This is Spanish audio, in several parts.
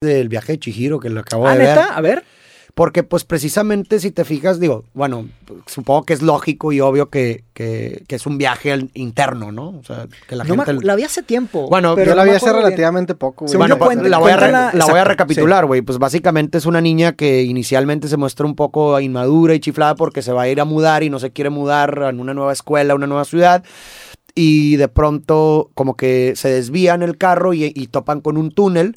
del viaje de Chihiro que lo acabo Ah, de ver. neta, a ver. Porque pues precisamente si te fijas, digo, bueno, supongo que es lógico y obvio que, que- que es un viaje al- interno, ¿no? O sea, que la No me gente... acu- la vi hace tiempo. Bueno, pero Yo la no vi me hace bien. relativamente poco, güey. Bueno, pues, cuenta- la, voy a, re- cuéntala- la voy a exacto, recapitular, güey. Pues básicamente es una niña que inicialmente se muestra un poco inmadura y chiflada porque se va a ir a mudar y no se quiere mudar a una nueva escuela, a una nueva ciudad. Y de pronto como que se desvían el carro y, y topan con un túnel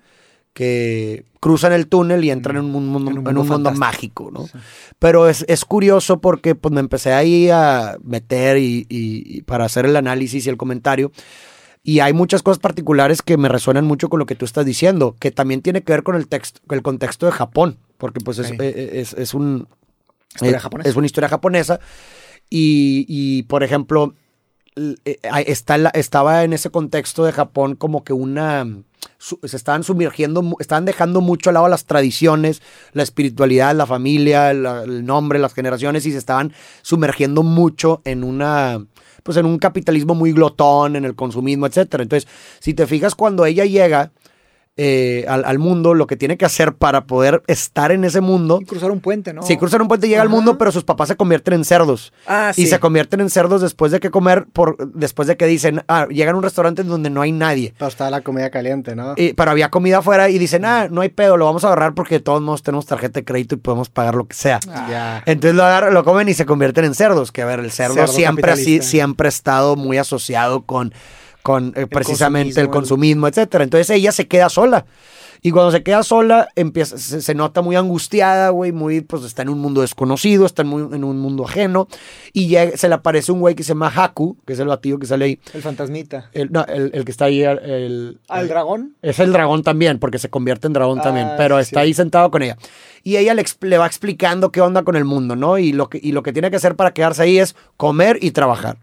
que cruzan el túnel y entran en un mundo, En un en un mundo mundo mágico, ¿no? Sí. Pero es, es curioso porque pues, me empecé ahí a meter y, y- y para hacer el análisis y el comentario. Y hay muchas cosas particulares que me resuenan mucho con lo que tú estás diciendo, que también tiene que ver con el, texto, el contexto de Japón, porque pues es, Sí. eh, es, es un, Historia eh, es una historia japonesa. Y, y, por ejemplo, eh, está estaba en ese contexto de Japón como que una... se estaban sumergiendo, estaban dejando mucho al lado las tradiciones, la espiritualidad, la familia, el nombre, las generaciones y se estaban sumergiendo mucho en una, pues en un capitalismo muy glotón, en el consumismo, etcétera. Entonces, si te fijas cuando ella llega eh, al, al mundo, lo que tiene que hacer para poder estar en ese mundo, Y cruzar un puente, ¿no? si cruzan un puente llega al mundo, pero sus papás se convierten en cerdos. Ah, sí. Y se convierten en cerdos después de que comer, por, después de que dicen, ah, llegan a un restaurante donde no hay nadie. Pero estaba la comida caliente, ¿no? Y- pero había comida afuera y dicen, ah, no hay pedo, lo vamos a agarrar porque de todos modos tenemos tarjeta de crédito y podemos pagar lo que sea. Ya. Entonces lo agarran, lo comen y se convierten en cerdos. Que a ver, el cerdo, Cerdo siempre así, siempre ha estado muy asociado con, con eh, precisamente el consumismo, consumismo, etcétera. Entonces ella se queda sola. Y cuando se queda sola, empieza, se, se nota muy angustiada, güey, muy, pues está en un mundo desconocido, está en, muy- en un mundo ajeno. Y llega- se le aparece un güey que se llama Haku, que es el batillo que sale ahí. El fantasmita. El, no, el, el que está ahí, el, el- ¿Al dragón? es el dragón también, porque se convierte en dragón Ah, también, pero sí, está ahí sentado con ella. Y ella le, le va explicando qué onda con el mundo, ¿no? Y lo, que, y lo que tiene que hacer para quedarse ahí es comer y trabajar.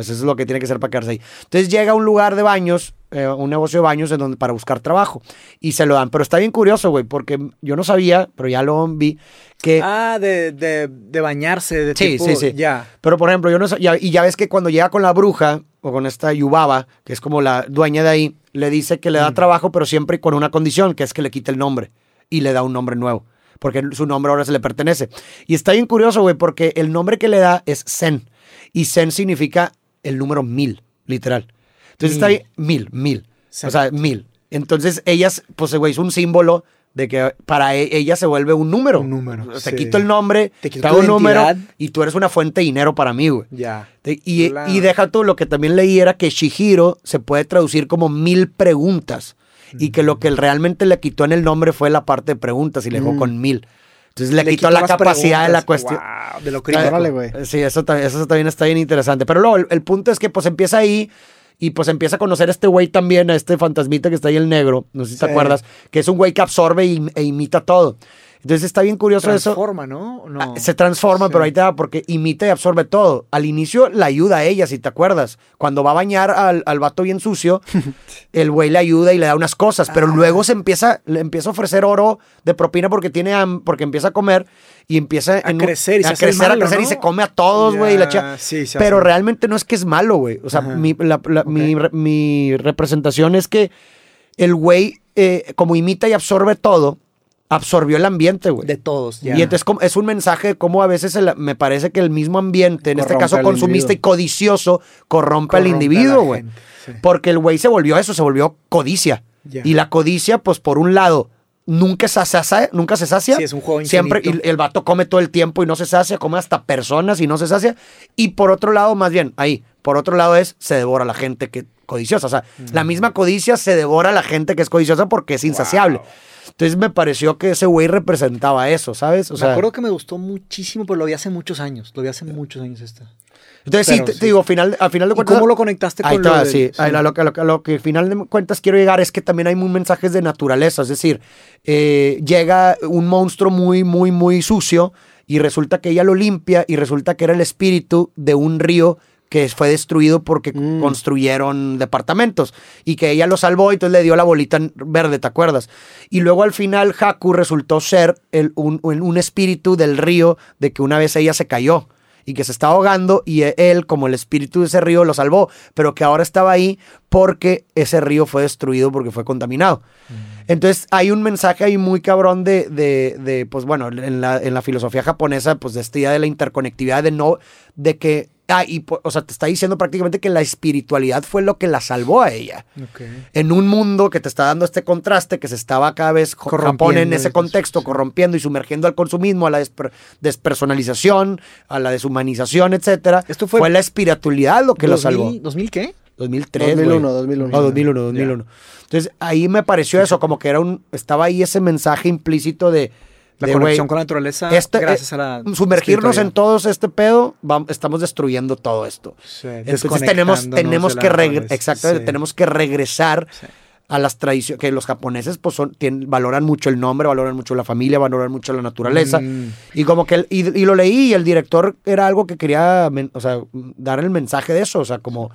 Eso es lo que tiene que hacer para quedarse ahí. Entonces llega a un lugar de baños, eh, un negocio de baños en donde, para buscar trabajo. Y se lo dan. Pero está bien curioso, güey, porque yo no sabía, pero ya lo vi, que... Ah, de, de, de bañarse, de Sí, tipo- sí, sí. Ya. Pero por ejemplo, yo no ya- y ya ves que cuando llega con la bruja o con esta Yubaba, que es como la dueña de ahí, le dice que le Mm. da trabajo, pero siempre con una condición, que es que le quite el nombre y le da un nombre nuevo, porque su nombre ahora se le pertenece. Y está bien curioso, güey, porque el nombre que le da es Zen, y Zen significa el número mil, literal. Entonces está bien, mil, mil, o sea, mil. Entonces ellas, pues, güey, es un símbolo de que para e- ella se vuelve un número. Un número, Te sí. quito el nombre, Te quito un número y tú eres una fuente de dinero para mí, güey. Ya. Te- Y, Claro. y deja tú, lo que también leí era que Shihiro se puede traducir como mil preguntas y que lo que él realmente le quitó en el nombre fue la parte de preguntas y le dejó Mm. con mil. Entonces le, Le quitó, quitó la capacidad de la cuestión. Wow, de lo crítico. Sí, eso, ta- eso también está bien interesante. Pero luego, el, el punto es que pues empieza ahí y pues empieza a conocer a este güey también, a este fantasmita que está ahí el negro, no sé si te acuerdas, que es un güey que absorbe y- e imita todo. Entonces está bien curioso eso. Transforma, ¿no? No. Ah, Se transforma, Sí. pero ahí te va porque imita y absorbe todo. Al inicio la ayuda a ella, si te acuerdas. Cuando va a bañar al, al vato bien sucio, el güey le ayuda y le da unas cosas, pero Ah. luego se empieza, le empieza a ofrecer oro de propina porque tiene porque empieza a comer y empieza A en crecer y se a el crecer, a crecer y se come a todos, güey. sí, se pero hace. realmente no es que es malo, güey. O sea, mi, la- la- mi mi representación es que el güey, eh, como imita y absorbe todo, absorbió el ambiente, güey. De todos, ya. Y entonces es un mensaje de cómo a veces el- me parece que el mismo ambiente, en este caso consumista y codicioso, corrompe, al Corrompe individuo, güey. sí. Porque el güey se volvió eso, se volvió codicia. Ya. Y la codicia, pues por un lado, nunca se sacia, nunca se sacia. Sí, es un juego Siempre, infinito. el vato come todo el tiempo y no se sacia, come hasta personas y no se sacia. Y por otro lado, más bien, ahí, por otro lado es, se devora a la gente que codiciosa. O sea, la misma codicia se devora a la gente que es codiciosa porque es insaciable. Entonces me pareció que ese güey representaba eso, ¿sabes? O sea, me acuerdo que me gustó muchísimo, pero lo vi hace muchos años. Lo vi hace muchos años esta. entonces sí, te, sí. te digo, final, al final de ¿Y cuentas... cómo lo conectaste Ahí con lo va, del- sí. Ahí, a lo, que- a lo que- a lo que al final de cuentas quiero llegar es que también hay muy mensajes de naturaleza. Es decir, eh, llega un monstruo muy, muy, muy sucio y resulta que ella lo limpia y resulta que era el espíritu de un río que fue destruido porque Mm. construyeron departamentos y que ella lo salvó y entonces le dio la bolita verde, ¿te acuerdas? Y luego al final Haku resultó ser el- un, un- espíritu del río de que una vez ella se cayó y que se estaba ahogando y él, como el espíritu de ese río, lo salvó, pero que ahora estaba ahí porque ese río fue destruido porque fue contaminado. Entonces hay un mensaje ahí muy cabrón de, de, de, pues bueno, en la, en la filosofía japonesa, pues de esta idea de la interconectividad, de no, de que, ah, y, o sea, te está diciendo prácticamente que la espiritualidad fue lo que la salvó a ella. En un mundo que te está dando este contraste, que se estaba cada vez Japón en ese contexto, sí. corrompiendo y sumergiendo al consumismo, a la desper- despersonalización, a la deshumanización, etcétera. Esto fue- la espiritualidad lo que lo salvó. ¿2000, ¿2000 qué? 2003, 2001, güey. 2001. No, 2001, 2001. Entonces, ahí me pareció eso, como que era un, estaba ahí ese mensaje implícito de, La de, conexión con la naturaleza este, gracias eh, a la sumergirnos en todos este pedo, estamos destruyendo todo esto. Sí, Entonces tenemos, tenemos que exactamente, Sí. tenemos que regresar Sí. a las tradiciones, que los japoneses pues son, tienen- valoran mucho el nombre, valoran mucho la familia, valoran mucho la naturaleza. Mm. Y como que, el- y, y lo leí y el director era algo que quería, men- o sea, dar el mensaje de eso, o sea, como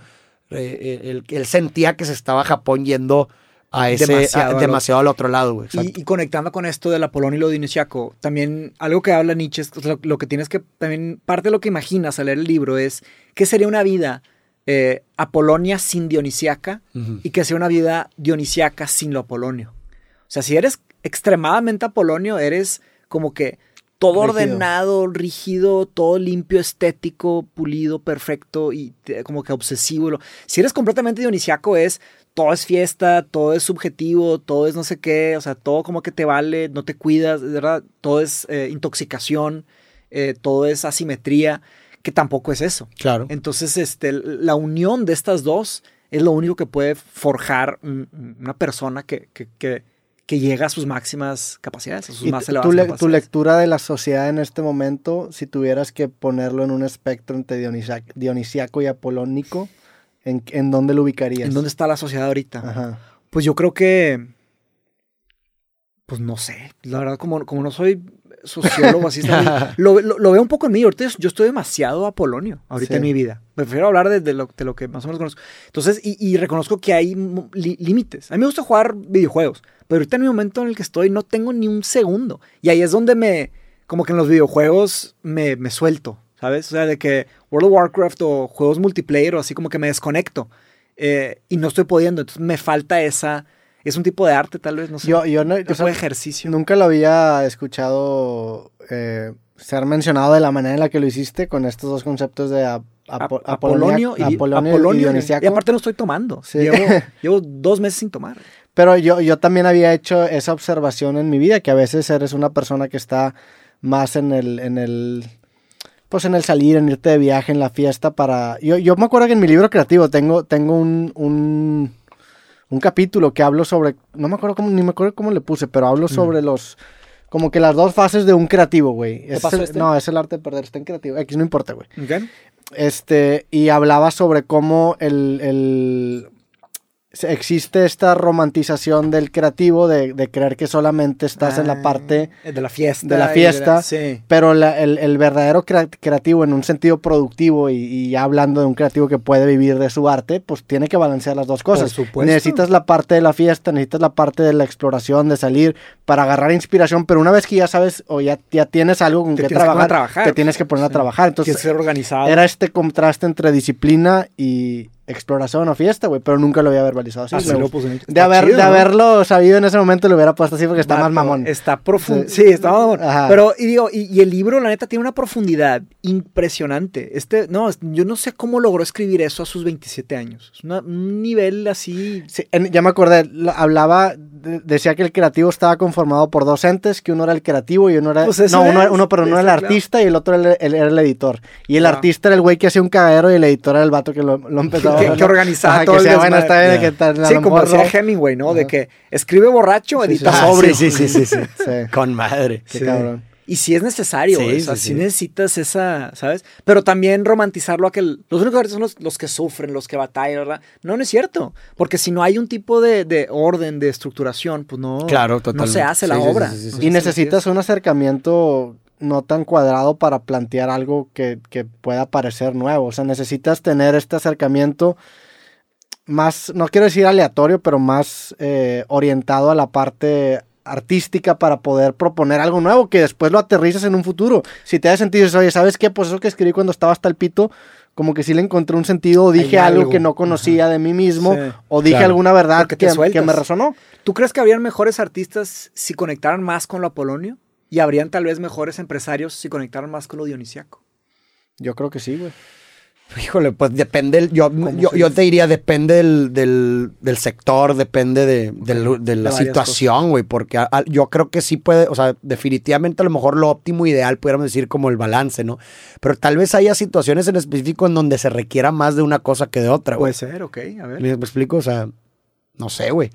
eh, él, él sentía que se estaba Japón yendo a ese, Demasiado a- al demasiado al otro lado, güey. Y, conectando con esto del Apolonio y lo dionisiaco, también algo que habla Nietzsche, es lo, lo que tienes que, también parte de lo que imaginas al leer el libro es qué sería una vida eh, apolonia sin dionisiaca y que sea una vida dionisiaca sin lo apolonio. O sea, si eres extremadamente apolonio, eres como que todo Rígido. ordenado, rígido, todo limpio, estético, pulido, perfecto y te- como que obsesivo. Si eres completamente dionisiaco es todo es fiesta, todo es subjetivo, todo es no sé qué, o sea, todo como que te vale, no te cuidas, de ¿verdad? Todo es eh, intoxicación, eh, todo es asimetría, que tampoco es eso. Claro. Entonces, este, la unión de estas dos es lo único que puede forjar un- una persona que, que, que- que llega a sus máximas capacidades, a sus Y más tu, elevadas le- tu capacidades. lectura de la sociedad en este momento, si tuvieras que ponerlo en un espectro entre dionisia- dionisiaco y apolónico, ¿en, en dónde lo ubicarías? ¿En dónde está la sociedad ahorita? Ajá. Pues yo creo que. Pues no sé. La verdad, como, como no soy sociólogo, así está lo, lo- lo veo un poco en mí. Ahorita yo estoy demasiado apolonio ahorita Sí. en mi vida. Prefiero hablar de, de lo, de lo que más o menos conozco. Entonces, y, y reconozco que hay límites. A mí me gusta jugar videojuegos, pero ahorita en el momento en el que estoy no tengo ni un segundo. Y ahí es donde me. Como que en los videojuegos me, me suelto, ¿sabes? O sea, de que World of Warcraft o juegos multiplayer o así como que me desconecto. eh, y no estoy pudiendo. Entonces me falta esa. Es un tipo de arte, tal vez, no sé. Yo, yo no, tipo o sea, de ejercicio. nunca lo había escuchado eh, ser mencionado de la manera en la que lo hiciste con estos dos conceptos de ap- apo- Ap- Apolonio y, Apolonio y Apolonio, dionisiaco. y aparte no estoy tomando. Sí. Llevo, llevo dos meses sin tomar. Pero yo, yo también había hecho esa observación en mi vida, que a veces eres una persona que está más en el, en el, pues en el salir, en irte de viaje, en la fiesta para... Yo, yo me acuerdo que en mi libro creativo tengo, tengo un, un, un capítulo que hablo sobre, no me acuerdo cómo, ni me acuerdo cómo le puse, pero hablo sobre los, como que las dos fases de un creativo, güey. Es el- este? No, es el arte de perder, está en creativo, X, no importa, güey. ¿Ok? Este, y hablaba sobre cómo el, existe esta romantización del creativo, de, de creer que solamente estás en la Ah, parte, De la fiesta. de la fiesta. sí. pero la- el, el verdadero crea- creativo en un sentido productivo y, y hablando de un creativo que puede vivir de su arte, pues tiene que balancear las dos cosas. supuesto. Necesitas la parte de la fiesta, necesitas la parte de la exploración, de salir para agarrar inspiración, pero una vez que ya sabes o ya, ya tienes algo con Te que trabajar, trabajar, te tienes que poner a trabajar. Entonces, que ser organizado. era este contraste entre disciplina y exploración o fiesta, güey, pero nunca lo había verbalizado así. Así Me lo puse en el- de haber, chido, de ¿no? haberlo sabido en ese momento lo hubiera puesto así porque está más mamón. Está profundo. Sí. Sí, está mamón. Ajá. Pero, y digo, y, y el libro, la neta, tiene una profundidad impresionante. Este, no, yo no sé cómo logró escribir eso a sus 27 años. Es una- un nivel así. Sí, en- ya me acordé, hablaba, de- decía que el creativo estaba conformado por dos entes, que uno era el creativo y uno era... Pues no, uno, uno, pero uno era el está claro. artista y el otro era el, era el editor. Y el Claro. artista era el güey que hacía un cagadero y el editor era el vato que lo, lo empezaba Que- que organizaba Ajá, todo que el decía, bueno, está bien, que tal, Sí, como decía no". Hemingway, ¿no? De que escribe borracho, Sí, sí, edita sí. Ah, sobrio. sí, sí, sí, sí, sí. Sí, Con madre. qué Sí. cabrón. Y si es necesario, Sí, o sea, sí, si sí. necesitas esa, ¿sabes? Pero también romantizarlo a que los únicos artistas son los, los que sufren, los que batallan, ¿verdad? No, no es cierto. Porque si no hay un tipo de, de orden, de estructuración, pues no, Claro, no se hace la obra. sí, sí, sí, sí. No Y necesitas un acercamiento no tan cuadrado para plantear algo que, que pueda parecer nuevo. O sea, necesitas tener este acercamiento más, no quiero decir aleatorio, pero más eh, orientado a la parte artística para poder proponer algo nuevo que después lo aterrizas en un futuro. Si te da sentido, dices, oye, ¿sabes qué? Pues eso que escribí cuando estaba hasta el pito, como que sí le encontré un sentido o dije algo, algo. que no conocía de mí mismo Sí. o dije Claro. alguna verdad que, que me resonó. ¿Tú crees que habrían mejores artistas si conectaran más con lo apolonio? Y habrían tal vez mejores empresarios si conectaran más con lo dionisiaco. Yo creo que sí, güey. Híjole, pues depende, el- yo, yo, yo te diría, depende del, del, del sector, depende de, del- de la situación, güey, porque a- a- yo creo que sí puede, o sea, definitivamente a lo mejor lo óptimo, ideal, pudiéramos decir como el balance, ¿no? Pero tal vez haya situaciones en específico en donde se requiera más de una cosa que de otra, güey. Puede ser, ok, a ver. ¿Me, me explico? O sea, no sé, güey.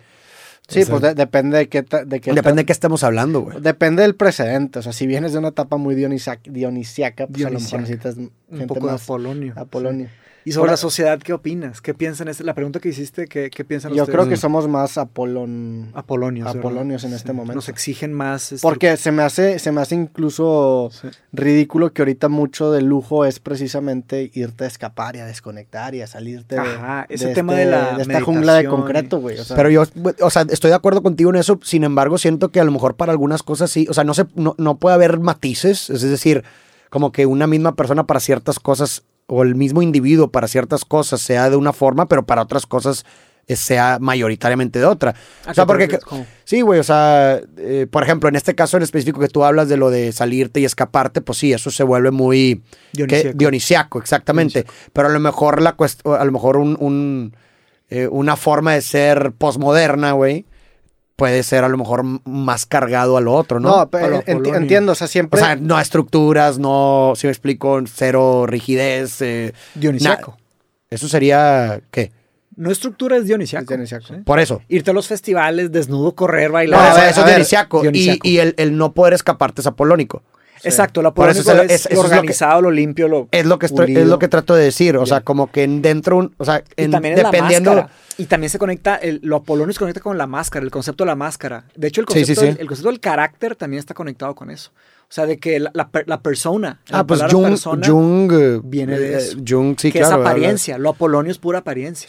Sí, O sea, pues de- depende de qué... De qué Depende de qué estemos hablando, güey. Depende del precedente. O sea, si vienes de una etapa muy dionisiaca, pues a lo mejor Dionisiaca. necesitas Un gente poco de más apolonio. apolonio. Y sobre Ahora- la sociedad, ¿qué opinas? ¿Qué piensan? Es la pregunta que hiciste, ¿qué, qué piensan Yo ustedes? creo que somos más apolon... Apolonios. apolonios en este momento. Nos exigen más. este, Porque se me hace, se me hace incluso Sí. ridículo que ahorita mucho de lujo es precisamente irte a escapar y a desconectar y a salirte de, Ajá, ese de tema este- de la de esta jungla de concreto, güey. O sea, Pero yo, o sea, estoy de acuerdo contigo en eso, sin embargo, siento que a lo mejor para algunas cosas sí, o sea, no, se, no, no puede haber matices, es decir, como que una misma persona para ciertas cosas o el mismo individuo para ciertas cosas sea de una forma, pero para otras cosas eh, sea mayoritariamente de otra. ¿A O sea, porque, sí, güey, o sea, eh, por ejemplo, en este caso en específico que tú hablas de lo de salirte y escaparte, pues sí, eso se vuelve muy que- Dionisiaco. dionisiaco, exactamente. Pero a lo mejor la a lo mejor un, un, eh, una forma de ser posmoderna, güey, puede ser a lo mejor más cargado a lo otro, ¿no? no, pe- A lo enti- apolonio. entiendo, o sea, o siempre... sea, no estructuras, no, si me explico, cero rigidez. eh, Dionisiaco. eso sería, ¿qué? No estructura es dionisiaco. Es dionisiaco. ¿sí? Por eso. Irte a los festivales, desnudo, correr, No, bailar. a eso, ver, es ver, dionisiaco. Y, dionisiaco. y el, el no poder escaparte es apolónico. Exacto, lo Por eso es- es, es- eso es lo que- organizado, lo limpio, lo Es lo que estoy, es lo que trato de decir. O sea, como que en dentro, un- o sea, Y también es dependiendo. la. Y también se conecta, el, lo apolonio se conecta con la máscara, el concepto de la máscara. De hecho, el Sí, sí, concepto, sí. Del, el concepto del carácter también está conectado con eso. O sea, de que la, la, la persona, la Ah, pues Jung, persona, Jung eh, viene de eh, eso. Jung, sí, que claro. es habla- apariencia. Lo apolonio es pura apariencia.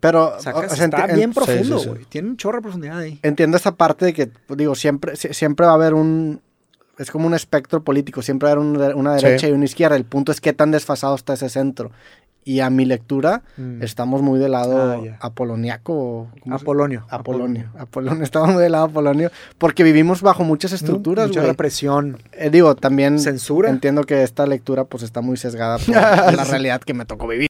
Pero, Sacas, o sea, está bien en- profundo, sí, sí. güey. Tiene un chorro de profundidad ahí. entiendo esta parte de que, digo, siempre, si- siempre va a haber un... Es como un espectro político, siempre de- una Sí. derecha y una izquierda. El punto es qué tan desfasado está ese centro. Y a mi lectura, Mm. estamos muy del lado Ah, ya. apoloniaco. o- ¿cómo se- Apolonio. Apolonio. Apolonio. Estamos muy del lado apolonio. Porque vivimos bajo muchas estructuras, Mucha represión. Eh, digo, también Censura. entiendo que esta lectura pues está muy sesgada por la realidad que me tocó vivir.